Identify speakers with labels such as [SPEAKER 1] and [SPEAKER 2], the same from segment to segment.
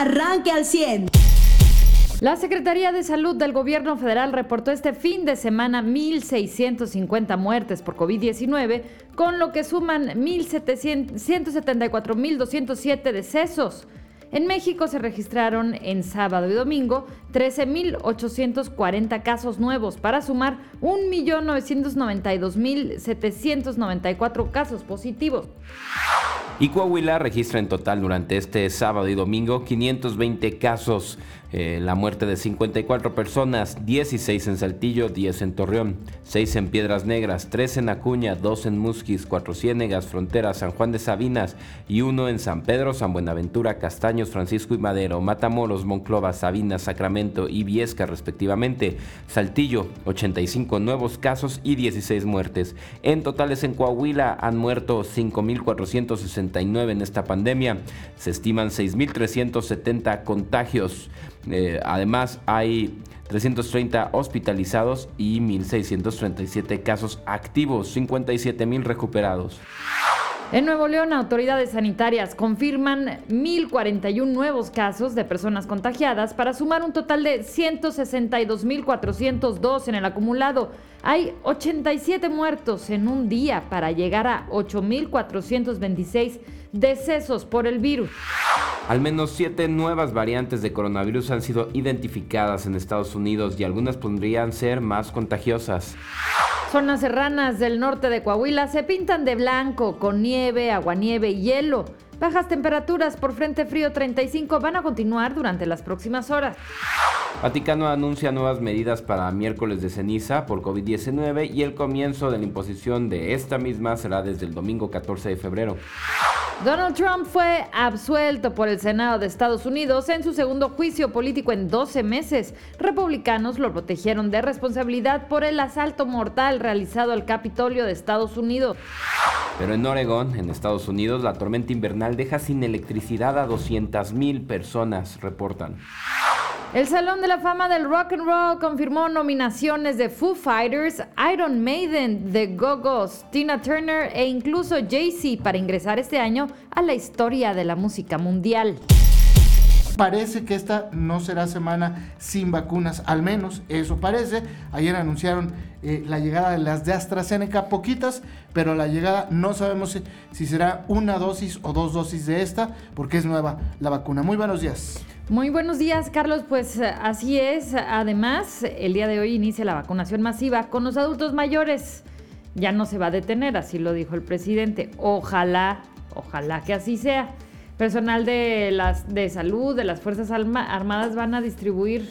[SPEAKER 1] arranque al 100.
[SPEAKER 2] La Secretaría de Salud del Gobierno Federal reportó este fin de semana 1.650 muertes por COVID-19, con lo que suman 174.207 decesos. En México se registraron en sábado y domingo 13.840 casos nuevos para sumar 1.992.794 casos positivos.
[SPEAKER 3] Y Coahuila registra en total durante este sábado y domingo 520 casos eh, la muerte de 54 personas, 16 en Saltillo, 10 en Torreón, 6 en Piedras Negras, 3 en Acuña, 2 en Musquis, 4 Ciénegas, Frontera, San Juan de Sabinas y 1 en San Pedro, San Buenaventura, Castaños, Francisco y Madero, Matamoros, Monclova, Sabinas, Sacramento y Viesca respectivamente. Saltillo, 85 nuevos casos y 16 muertes. En totales en Coahuila han muerto 5.469 en esta pandemia. Se estiman 6.370 contagios. Eh, además, hay 330 hospitalizados y 1.637 casos activos, 57.000 recuperados.
[SPEAKER 2] En Nuevo León, autoridades sanitarias confirman 1.041 nuevos casos de personas contagiadas para sumar un total de 162.402 en el acumulado. Hay 87 muertos en un día para llegar a 8.426 decesos por el virus.
[SPEAKER 3] Al menos siete nuevas variantes de coronavirus han sido identificadas en Estados Unidos y algunas podrían ser más contagiosas.
[SPEAKER 2] Zonas serranas del norte de Coahuila se pintan de blanco con nieve, aguanieve y hielo. Bajas temperaturas por frente frío 35 van a continuar durante las próximas horas.
[SPEAKER 3] Vaticano anuncia nuevas medidas para miércoles de ceniza por COVID-19 y el comienzo de la imposición de esta misma será desde el domingo 14 de febrero.
[SPEAKER 2] Donald Trump fue absuelto por el Senado de Estados Unidos en su segundo juicio político en 12 meses. Republicanos lo protegieron de responsabilidad por el asalto mortal realizado al Capitolio de Estados Unidos.
[SPEAKER 3] Pero en Oregón, en Estados Unidos, la tormenta invernal deja sin electricidad a 200.000 personas, reportan.
[SPEAKER 2] El Salón de la Fama del Rock and Roll confirmó nominaciones de Foo Fighters, Iron Maiden, The Go-Go's, Tina Turner e incluso Jay-Z para ingresar este año a la historia de la música mundial.
[SPEAKER 4] Parece que esta no será semana sin vacunas, al menos eso parece. Ayer anunciaron eh, la llegada de las de AstraZeneca, poquitas, pero la llegada no sabemos si será una dosis o dos dosis de esta, porque es nueva la vacuna. Muy buenos días.
[SPEAKER 2] Muy buenos días, Carlos. Pues eh, así es. Además, el día de hoy inicia la vacunación masiva con los adultos mayores. Ya no se va a detener, así lo dijo el presidente. Ojalá, ojalá que así sea. Personal de, las, de salud, de las Fuerzas Armadas van a distribuir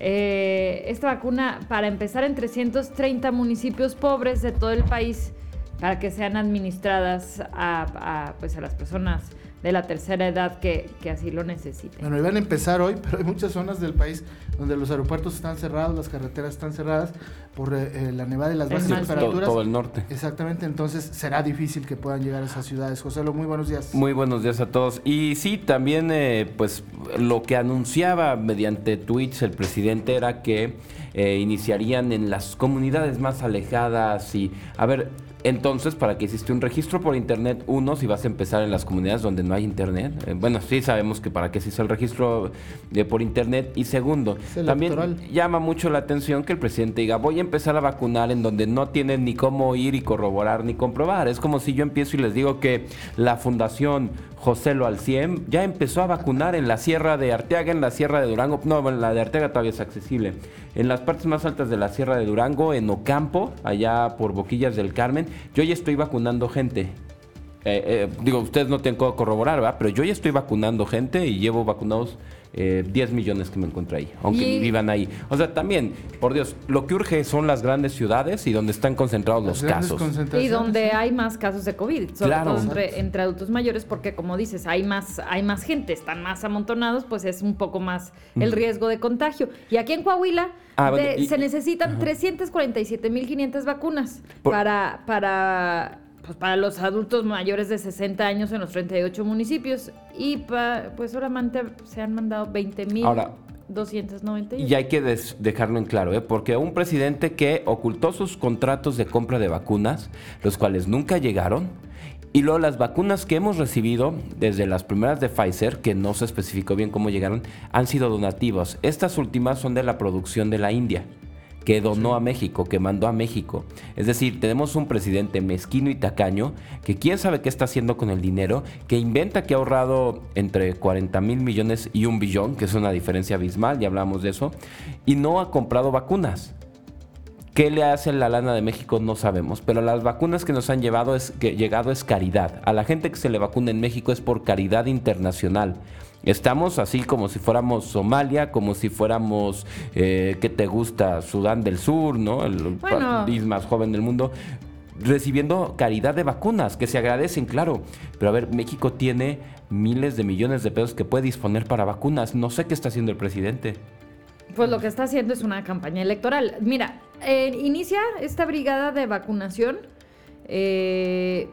[SPEAKER 2] eh, esta vacuna para empezar en 330 municipios pobres de todo el país para que sean administradas a, pues a las personas de la tercera edad que, así lo necesiten.
[SPEAKER 4] Bueno, iban a empezar hoy, pero hay muchas zonas del país donde los aeropuertos están cerrados, las carreteras están cerradas por eh, eh, la nevada y las bajas temperaturas.
[SPEAKER 3] Todo, el norte.
[SPEAKER 4] Exactamente, entonces será difícil que puedan llegar a esas ciudades. José, muy buenos días.
[SPEAKER 3] Muy buenos días a todos. Y sí, también eh, pues lo que anunciaba mediante tweets el presidente era que iniciarían en las comunidades más alejadas y, a ver, entonces, ¿para qué existe un registro por internet? Uno, si vas a empezar en las comunidades donde no hay internet. Eh, bueno, sí sabemos que para qué existe el registro de, por internet. Y segundo, también llama mucho la atención que el presidente diga, voy a empezar a vacunar en donde no tienen ni cómo ir y corroborar ni comprobar. Es como si yo empiezo y les digo que la Fundación José Lo Alciem ya empezó a vacunar en la Sierra de Arteaga, en la Sierra de Durango. No, bueno, la de Arteaga todavía es accesible. En las partes más altas de la Sierra de Durango, en Ocampo, allá por Boquillas del Carmen, yo ya estoy vacunando gente. Eh, eh, digo, ustedes no tienen que corroborar, ¿verdad? Pero yo ya estoy vacunando gente y llevo vacunados 10 eh, millones que me encuentro ahí, aunque vivan ahí. O sea, también, por Dios, lo que urge son las grandes ciudades y donde están concentrados los casos.
[SPEAKER 2] Y donde hay más casos de COVID, sobre todo entre, adultos mayores, porque como dices, hay más, hay más gente, están más amontonados, pues es un poco más el riesgo de contagio. Y aquí en Coahuila ah, se necesitan 347.500 vacunas para, para pues para los adultos mayores de 60 años en los 38 municipios y pues solamente se han mandado 20 mil. Ahora,
[SPEAKER 3] Y hay que dejarlo en claro, ¿eh? porque un presidente que ocultó sus contratos de compra de vacunas, los cuales nunca llegaron, Y luego las vacunas que hemos recibido, desde las primeras de Pfizer, que no se especificó bien cómo llegaron, han sido donativas. Estas últimas son de la producción de la India que donó a México, que mandó a México. Es decir, tenemos un presidente mezquino y tacaño que quién sabe qué está haciendo con el dinero, que inventa que ha ahorrado entre 40 mil millones y un billón, que es una diferencia abismal, ya hablamos de eso, y no ha comprado vacunas. ¿Qué le hace la lana de México? No sabemos. Pero las vacunas que nos han llevado es, que, llegado es caridad. A la gente que se le vacuna en México es por caridad internacional. Estamos así como si fuéramos Somalia, como si fuéramos, eh, ¿qué te gusta? Sudán del Sur, ¿no? El país más joven del mundo recibiendo caridad de vacunas, que se agradecen, claro. Pero a ver, México tiene miles de millones de pesos que puede disponer para vacunas. No sé qué está haciendo el presidente.
[SPEAKER 2] Pues lo que está haciendo es una campaña electoral. Mira, eh, inicia esta brigada de vacunación. Eh,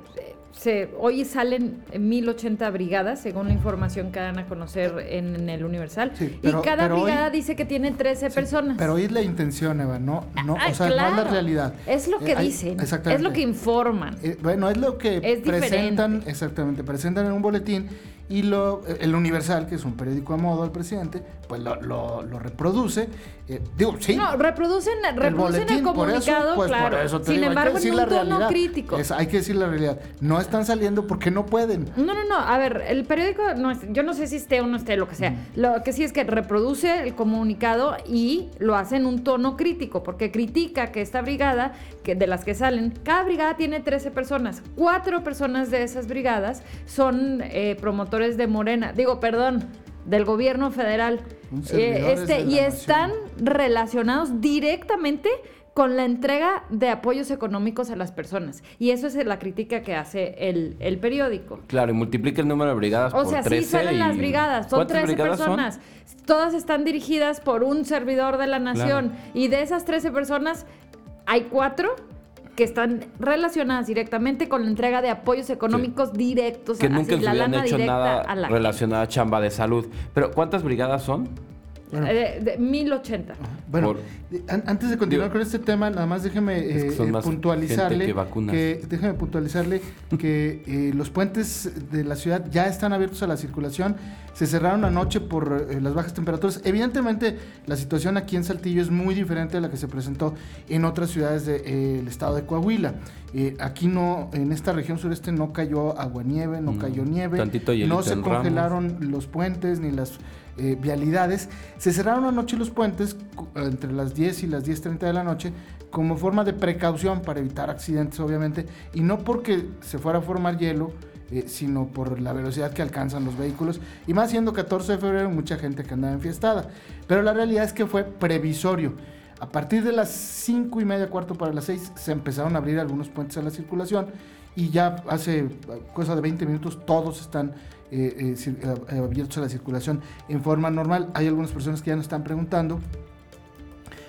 [SPEAKER 2] se, hoy salen 1080 brigadas, según la información que dan a conocer en, el Universal. y cada brigada dice que tiene 13 personas.
[SPEAKER 4] Pero hoy es la intención, Eva, no, no, o sea, no es la realidad.
[SPEAKER 2] Es lo que eh, dicen, es lo que informan.
[SPEAKER 4] bueno, es lo que presentan, exactamente, presentan en un boletín y lo, el Universal, que es un periódico a modo del presidente, pues lo, lo, reproduce. Eh, digo, sí.
[SPEAKER 2] No, reproducen, reproducen el, comunicado, pues, claro. Sin embargo, en un tono crítico.
[SPEAKER 4] hay que decir la realidad. No están saliendo porque no pueden.
[SPEAKER 2] No, no, no. A ver, el periódico, no yo no sé si esté o no esté, lo que sea. Lo que sí es que reproduce el comunicado y lo hace en un tono crítico, porque critica que esta brigada, que de las que salen, cada brigada tiene 13 personas. Cuatro personas de esas brigadas son eh, promotores de Morena, digo, perdón, del gobierno federal. Eh, este, y están relacionados directamente con la entrega de apoyos económicos a las personas. Y eso es la crítica que hace el, periódico.
[SPEAKER 3] Claro, y multiplica el número de brigadas o
[SPEAKER 2] sea,
[SPEAKER 3] sí
[SPEAKER 2] salen las brigadas, son 13 personas. Todas están dirigidas por un servidor de la nación. Y de esas 13 personas, hay cuatro que están relacionadas directamente con la entrega de apoyos económicos directos.
[SPEAKER 3] Que nunca se habían hecho nada relacionado a chamba de salud. Pero ¿cuántas brigadas son?
[SPEAKER 2] Eh, de, 1080.
[SPEAKER 4] Bueno, antes de continuar con este tema, nada más déjeme eh, puntualizarle que, déjeme puntualizarle que eh, los puentes de la ciudad ya están abiertos a la circulación. Se cerraron anoche por las bajas temperaturas. Evidentemente, la situación aquí en Saltillo es muy diferente a la que se presentó en otras ciudades del estado de Coahuila. aquí no, en esta región sureste no cayó aguanieve, no mm, cayó nieve, no se congelaron los puentes ni las eh, vialidades. Se cerraron anoche los puentes entre las 10 y las 10.30 de la noche como forma de precaución para evitar accidentes, obviamente, y no porque se fuera a formar hielo, eh, sino por la velocidad que alcanzan los vehículos. Y más siendo 14 de febrero, mucha gente que andaba enfiestada. Pero la realidad es que fue previsorio. A partir de las 5 y media, cuarto para las 6, se empezaron a abrir algunos puentes a la circulación y ya hace cosa de 20 minutos todos están eh, eh, eh, abiertos a la circulación en forma normal. Hay algunas personas que ya nos están preguntando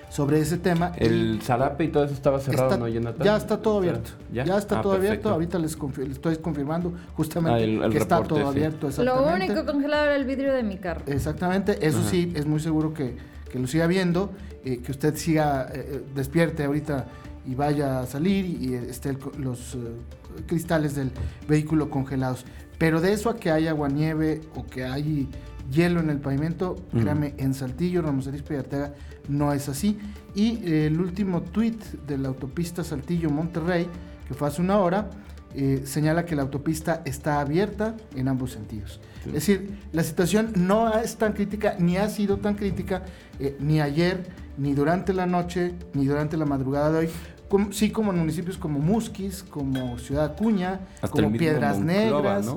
[SPEAKER 4] sobre ese tema.
[SPEAKER 3] El Zarape y todo eso estaba cerrado, ¿no,
[SPEAKER 4] Ya está todo abierto. Ya, está ah, todo abierto. Ahorita les, estoy confirmando justamente ah, que está todo abierto.
[SPEAKER 2] Lo único congelado era el vidrio de mi carro.
[SPEAKER 4] Exactamente. Eso sí, es muy seguro que, que lo siga viendo, que usted siga despierte ahorita y vaya a salir y, esté los cristales del vehículo congelados. Pero de eso a que hay agua nieve o que hay hielo en el pavimento, créame, en Saltillo, Ramos Arizpe y Arteaga no es así. Y el último tweet de la autopista Saltillo-Monterrey, que fue hace una hora, eh, señala que la autopista está abierta en ambos sentidos. Es decir, la situación no es tan crítica, ni ha sido tan crítica, eh, ni ayer, ni durante la noche, ni durante la madrugada de hoy, sí como en municipios como Musquis, como Ciudad Acuña, como Piedras Negras.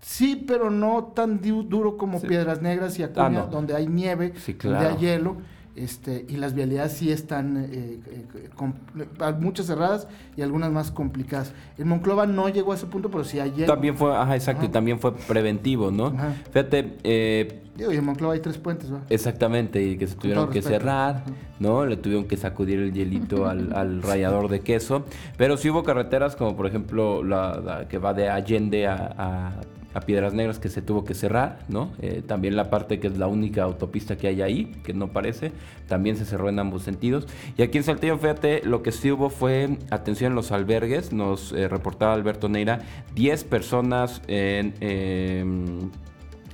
[SPEAKER 4] Sí, pero no tan duro como Piedras Negras y Acuña, ah, donde hay nieve, donde hay hielo. Este, y las vialidades sí están eh, eh, muchas cerradas y algunas más complicadas. En Monclova no llegó a ese punto, pero sí ayer.
[SPEAKER 3] También fue, ajá, exacto, y también fue preventivo, ¿no? Fíjate.
[SPEAKER 4] Eh, y en Monclova hay tres puentes, ¿no?
[SPEAKER 3] Exactamente, y que se tuvieron que cerrar, ¿no? Le tuvieron que sacudir el hielito al, al, rallador de queso. Pero sí hubo carreteras como, por ejemplo, la, que va de Allende a a Piedras Negras que se tuvo que cerrar, ¿no? Eh, también la parte que es la única autopista que hay ahí, que no parece, también se cerró en ambos sentidos. Y aquí en Saltillo, fíjate, lo que sí hubo fue atención en los albergues, nos eh, reportaba Alberto Neira, 10 personas en... em,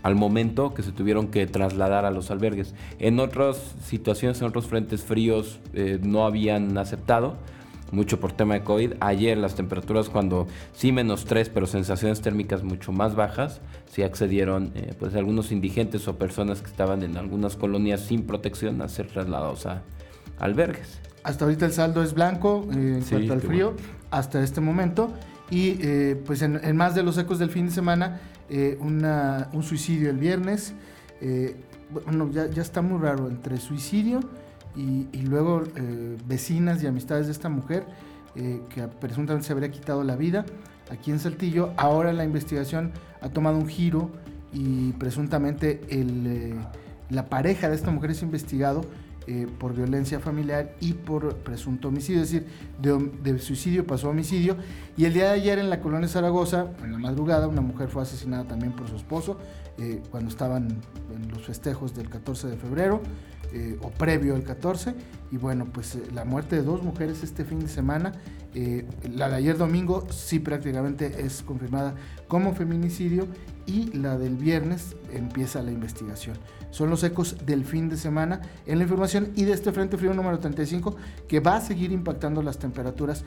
[SPEAKER 3] al momento que se tuvieron que trasladar a los albergues. En otras situaciones, en otros frentes fríos, eh, no habían aceptado, mucho por tema de COVID. Ayer las temperaturas cuando sí menos 3, pero sensaciones térmicas mucho más bajas, sí accedieron eh, pues algunos indigentes o personas que estaban en algunas colonias sin protección a ser trasladados a albergues.
[SPEAKER 4] Hasta ahorita el saldo es blanco eh, en
[SPEAKER 3] Sí,
[SPEAKER 4] cuanto al frío, hasta este momento. Y eh, pues en, en más de los ecos del fin de semana, eh, una- un suicidio el viernes. eh, bueno, ya, ya está muy raro entre suicidio y, luego eh, vecinas y amistades de esta mujer eh, que presuntamente se habría quitado la vida aquí en Saltillo. Ahora la investigación ha tomado un giro y presuntamente el, eh, la pareja de esta mujer es investigado eh, por violencia familiar y por presunto homicidio, es decir, de, suicidio pasó homicidio. Y el día de ayer en la colonia Zaragoza, en la madrugada, una mujer fue asesinada también por su esposo cuando estaban en los festejos del 14 de febrero eh, o previo al 14. Y bueno, pues eh, la muerte de dos mujeres este fin de semana, eh, la de ayer domingo sí prácticamente es confirmada como feminicidio y la del viernes empieza la investigación. Son los ecos del fin de semana en la información y de este Frente Frío número 35 que va a seguir impactando las temperaturas,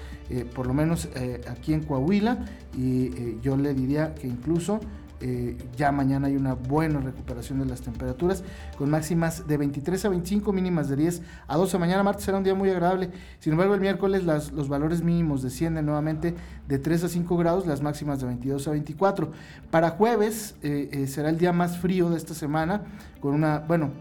[SPEAKER 4] por lo menos aquí en Coahuila y yo le diría que incluso eh, ya mañana hay una buena recuperación de las temperaturas, con máximas de 23 a 25, mínimas de 10 a 12. Mañana martes será un día muy agradable. Sin embargo, el miércoles las- los valores mínimos descienden nuevamente de 3 a 5 grados, las máximas de 22 a 24. Para jueves eh, eh, será el día más frío de esta semana, con una, bueno,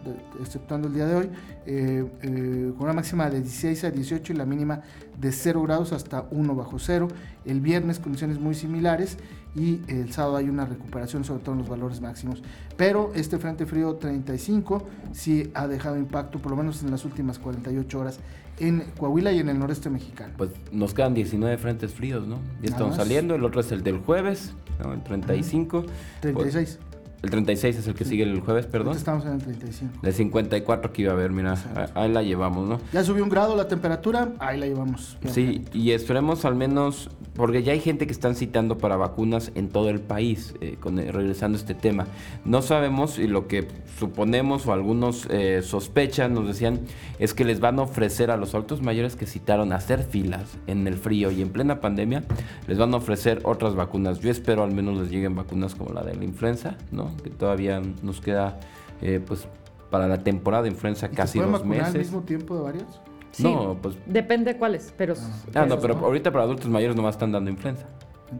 [SPEAKER 4] exceptuando el día de hoy, eh, eh, con una máxima de 16 a 18 y la mínima de 0 grados hasta 1 bajo cero. El viernes condiciones muy similares y el sábado hay una recuperación sobre todo en los valores máximos. Pero este Frente Frío 35 sí ha dejado impacto, por lo menos en las últimas 48 horas, en Coahuila y en el noreste mexicano.
[SPEAKER 3] Pues nos quedan 19 frentes fríos, ¿no? Ya estamos saliendo, el otro es el del jueves, ¿no? El 35.
[SPEAKER 4] 36.
[SPEAKER 3] El 36 es el que sigue el jueves, perdón.
[SPEAKER 4] Ahorita estamos en el 35.
[SPEAKER 3] El 54 que iba a haber, mira, ahí la llevamos, ¿no?
[SPEAKER 4] Ya subió un grado la temperatura, ahí la llevamos.
[SPEAKER 3] Sí, y esperemos al menos, porque ya hay gente que están citando para vacunas en todo el país, eh, con, eh, regresando a este tema. No sabemos, y lo que suponemos o algunos eh, sospechan, nos decían, es que les van a ofrecer a los adultos mayores que citaron a hacer filas en el frío y en plena pandemia, les van a ofrecer otras vacunas. Yo espero al menos les lleguen vacunas como la de la influenza, ¿no? Que todavía nos queda, eh, pues, para la temporada de influenza
[SPEAKER 4] ¿Y te
[SPEAKER 3] casi dos
[SPEAKER 4] vacunar al
[SPEAKER 3] meses.
[SPEAKER 4] mismo tiempo de varios?
[SPEAKER 2] Sí,
[SPEAKER 3] No, pues
[SPEAKER 2] Depende de cuáles, pero...
[SPEAKER 3] Ah, no, pero
[SPEAKER 4] ¿no?
[SPEAKER 3] ahorita para adultos mayores nomás están dando influenza.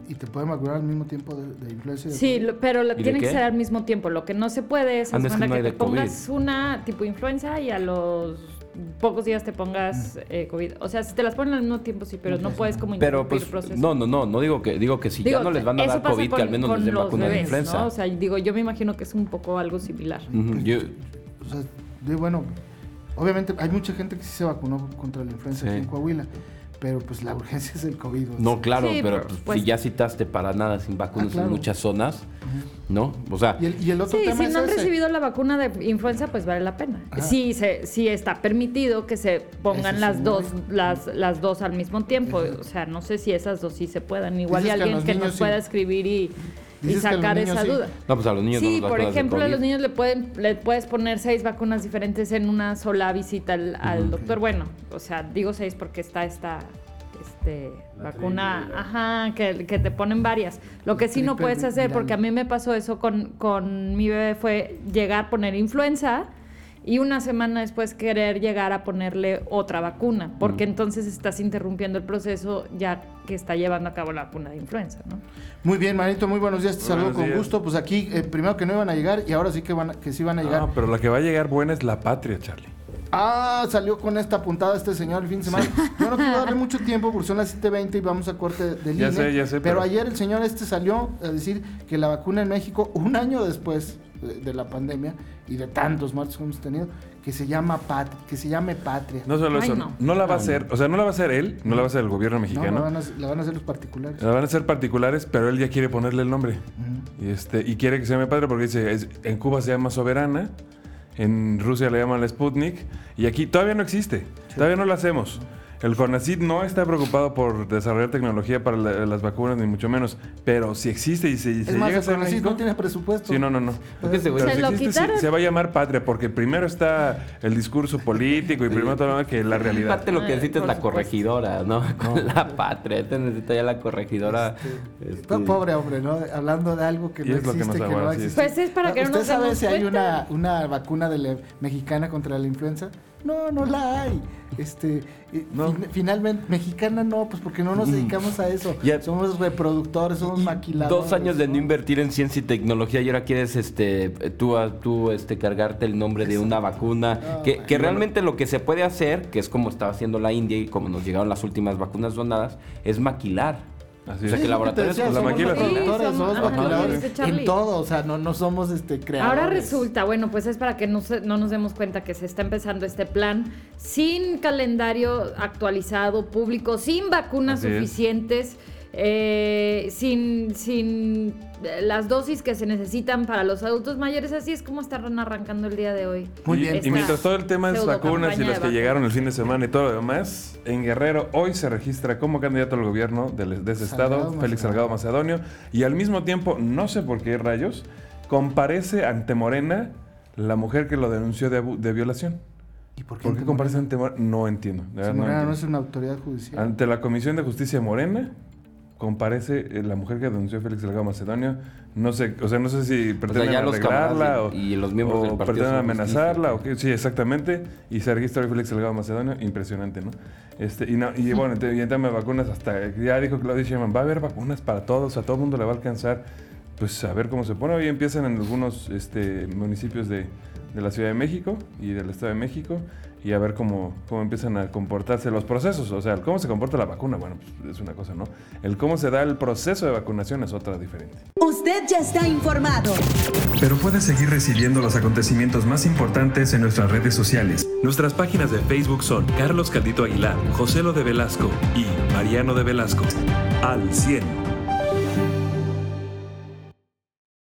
[SPEAKER 4] ¿Y te pueden vacunar al mismo tiempo de, de influenza? de
[SPEAKER 2] Sí, lo- pero la-
[SPEAKER 3] ¿Y de
[SPEAKER 2] tiene que ser al mismo tiempo. Lo que no se puede es
[SPEAKER 3] Ah, no,
[SPEAKER 2] haz
[SPEAKER 3] es que no
[SPEAKER 2] te
[SPEAKER 3] de COVID.
[SPEAKER 2] pongas una tipo influenza y a los pocos días te pongas eh, COVID. O sea, si te las ponen al mismo tiempo, sí, pero
[SPEAKER 4] No
[SPEAKER 2] puedes como
[SPEAKER 3] Pero pues,
[SPEAKER 2] el proceso.
[SPEAKER 3] no, no, no, no digo que digo que si
[SPEAKER 2] Digo,
[SPEAKER 3] ya no les van a dar COVID,
[SPEAKER 2] con-
[SPEAKER 3] que al menos les den vacuna de
[SPEAKER 2] bebés,
[SPEAKER 3] influenza.
[SPEAKER 2] ¿no? O sea, digo, yo me imagino que es un poco algo similar.
[SPEAKER 3] Ujú, yo-
[SPEAKER 4] O sea, de- bueno, obviamente hay mucha gente que sí se vacunó contra la influenza
[SPEAKER 3] Sí.
[SPEAKER 4] aquí en Coahuila, pero pues la urgencia es el COVID. o sea.
[SPEAKER 3] no, claro,
[SPEAKER 2] Sí,
[SPEAKER 3] pero
[SPEAKER 2] pero,
[SPEAKER 3] pues, si ya citaste para nada sin vacunas
[SPEAKER 4] Ah, claro.
[SPEAKER 3] en muchas zonas, ¿no? O sea,
[SPEAKER 4] Y el, y el otro
[SPEAKER 2] Sí,
[SPEAKER 4] tema
[SPEAKER 2] si
[SPEAKER 4] es
[SPEAKER 2] no han
[SPEAKER 4] ese.
[SPEAKER 2] recibido la vacuna de influenza, pues vale la pena.
[SPEAKER 4] Ajá.
[SPEAKER 2] Sí, se, sí está permitido que se pongan
[SPEAKER 4] es
[SPEAKER 2] las dos, las, las dos al mismo tiempo. O sea, no sé si esas dos sí se puedan. Igual
[SPEAKER 4] Dices
[SPEAKER 2] y
[SPEAKER 4] que a
[SPEAKER 2] alguien que,
[SPEAKER 4] niños
[SPEAKER 2] nos
[SPEAKER 4] sí.
[SPEAKER 2] pueda escribir y, y sacar esa
[SPEAKER 4] sí.
[SPEAKER 2] duda.
[SPEAKER 3] no, pues a los niños
[SPEAKER 2] Sí, por ejemplo, a los niños le pueden le puedes poner seis vacunas diferentes en una sola visita al, al doctor. Bueno, o sea, digo seis porque está esta este, vacuna, ajá, que, que te ponen varias. Lo que sí no puedes hacer, porque a mí me pasó eso con, con mi bebé, fue llegar a poner influenza y una semana después querer llegar a ponerle otra vacuna, porque
[SPEAKER 3] Mm.
[SPEAKER 2] entonces estás interrumpiendo el proceso ya que está llevando a cabo la vacuna de influenza, ¿no?
[SPEAKER 4] Muy bien, Manito, muy buenos días, te saludo con
[SPEAKER 1] días.
[SPEAKER 4] gusto. Pues aquí, eh, primero que no iban a llegar y ahora sí que, van a- que sí van a llegar.
[SPEAKER 1] Ah, pero la que va a llegar buena es la patria, Charlie.
[SPEAKER 4] Ah, salió con esta puntada este señor el fin de semana. Yo no quiero darle mucho tiempo porque son las 7.20 y vamos a corte de línea.
[SPEAKER 1] Ya sé, ya sé,
[SPEAKER 4] Pero
[SPEAKER 1] pero-
[SPEAKER 4] ayer el señor este salió a decir que la vacuna en México, un año después de, de la pandemia y de tantos muertos que hemos tenido, que se llama pat que se llame Patria.
[SPEAKER 1] No solo
[SPEAKER 2] Ay,
[SPEAKER 1] eso,
[SPEAKER 2] no.
[SPEAKER 1] no. la va a hacer, o sea, no la va a hacer él, no la va a hacer el gobierno
[SPEAKER 4] No,
[SPEAKER 1] mexicano.
[SPEAKER 4] la, van a, la van a hacer los particulares.
[SPEAKER 1] La van a hacer particulares, pero él ya quiere ponerle el nombre. y, este, y quiere que se llame padre porque dice, es- en Cuba se llama Soberana, en Rusia le llaman la Sputnik, y aquí todavía no existe, todavía no lo hacemos. El CONACYT no está preocupado por desarrollar tecnología para la- las vacunas, ni mucho menos, pero si existe y se,
[SPEAKER 4] Es
[SPEAKER 1] se
[SPEAKER 4] más,
[SPEAKER 1] llega a
[SPEAKER 4] el
[SPEAKER 1] ser México-
[SPEAKER 4] no tiene presupuesto.
[SPEAKER 1] Sí, no, no, no.
[SPEAKER 3] Porque ese güey-
[SPEAKER 1] Pero
[SPEAKER 2] Se
[SPEAKER 1] si
[SPEAKER 2] lo
[SPEAKER 1] existe,
[SPEAKER 2] quitaron.
[SPEAKER 1] se, se va a llamar patria porque primero está el discurso político y primero todo lo que la realidad.
[SPEAKER 3] Aparte lo que necesita es la corregidora, ¿no? Con la patria. Este necesita ya la corregidora. este,
[SPEAKER 4] Po- Pobre hombre, ¿no? Hablando de algo que
[SPEAKER 1] Y
[SPEAKER 4] no
[SPEAKER 1] es lo que
[SPEAKER 4] existe,
[SPEAKER 1] nos
[SPEAKER 4] que, no existe.
[SPEAKER 2] Pues es para que no
[SPEAKER 4] ¿Usted
[SPEAKER 2] nos
[SPEAKER 4] sabe si hay una, una vacuna de la- mexicana contra la influenza? No, no la hay. Este, y
[SPEAKER 1] No.
[SPEAKER 4] fin- finalmente, mexicana no, pues porque no nos dedicamos a eso.
[SPEAKER 3] Ya-
[SPEAKER 4] Somos reproductores, somos maquiladores.
[SPEAKER 3] Dos años de no invertir en ciencia y tecnología y ahora quieres este tú, tú este cargarte el nombre de una vacuna que, que realmente lo que se puede hacer, que es como estaba haciendo la India y como nos llegaron las últimas vacunas donadas, es maquilar.
[SPEAKER 1] Así
[SPEAKER 3] O sea
[SPEAKER 1] es.
[SPEAKER 3] que laboratorios
[SPEAKER 1] la
[SPEAKER 4] somos
[SPEAKER 1] maquila.
[SPEAKER 4] reproductores,
[SPEAKER 2] Sí,
[SPEAKER 4] somos maquiladores en todo, o sea, no, no somos este creadores.
[SPEAKER 2] Ahora resulta, bueno, pues es para que no, se- no nos demos cuenta que se está empezando este plan sin calendario actualizado, público, sin vacunas
[SPEAKER 1] Así es.
[SPEAKER 2] Eh, sin, sin las dosis que se necesitan para los adultos mayores. Así es como están arrancando el día de hoy.
[SPEAKER 4] Muy bien.
[SPEAKER 1] y mientras todo el tema es vacunas y las que llegaron el fin de semana y todo lo demás, en Guerrero hoy se registra como candidato al gobierno de, ese
[SPEAKER 4] Salgado
[SPEAKER 1] estado, Félix
[SPEAKER 4] Macedonio.
[SPEAKER 1] Salgado Macedonio, y al mismo tiempo, no sé por qué rayos, comparece ante Morena la mujer que lo denunció de, violación.
[SPEAKER 4] ¿Y por qué,
[SPEAKER 1] ¿Por qué
[SPEAKER 4] ante
[SPEAKER 1] comparece
[SPEAKER 4] Morena?
[SPEAKER 1] ante Morena? No entiendo. de
[SPEAKER 4] Si
[SPEAKER 1] verdad no
[SPEAKER 4] Morena no
[SPEAKER 1] entiendo.
[SPEAKER 4] es una autoridad judicial.
[SPEAKER 1] Ante la Comisión de Justicia de Morena comparece eh, la mujer que denunció a Félix Salgado Macedonio. No sé, o sea, no sé si pretenden
[SPEAKER 3] los
[SPEAKER 1] arreglarla o,
[SPEAKER 3] y- y los miembros
[SPEAKER 1] o
[SPEAKER 3] del partido
[SPEAKER 1] pretenden amenazarla o qué. Sí, exactamente. Y se registra hoy Félix Salgado Macedonio, impresionante, ¿no? Este, y, no, y bueno, y en tema de vacunas, hasta ya dijo Claudia Sheinbaum, va a haber vacunas para todos, a todo el mundo le va a alcanzar, pues a ver cómo se pone. Hoy empiezan en algunos este, municipios de, de la Ciudad de México y del Estado de México y a ver cómo, cómo empiezan a comportarse los procesos. O sea, el cómo se comporta la vacuna, bueno, pues es una cosa, ¿no? El cómo se da el proceso de vacunación es otra diferente.
[SPEAKER 5] Usted ya está informado.
[SPEAKER 6] Pero puedes seguir recibiendo los acontecimientos más importantes en nuestras redes sociales. Nuestras páginas de Facebook son Carlos Caldito Aguilar, José Lo de Velasco y Mariano de Velasco. Al 100.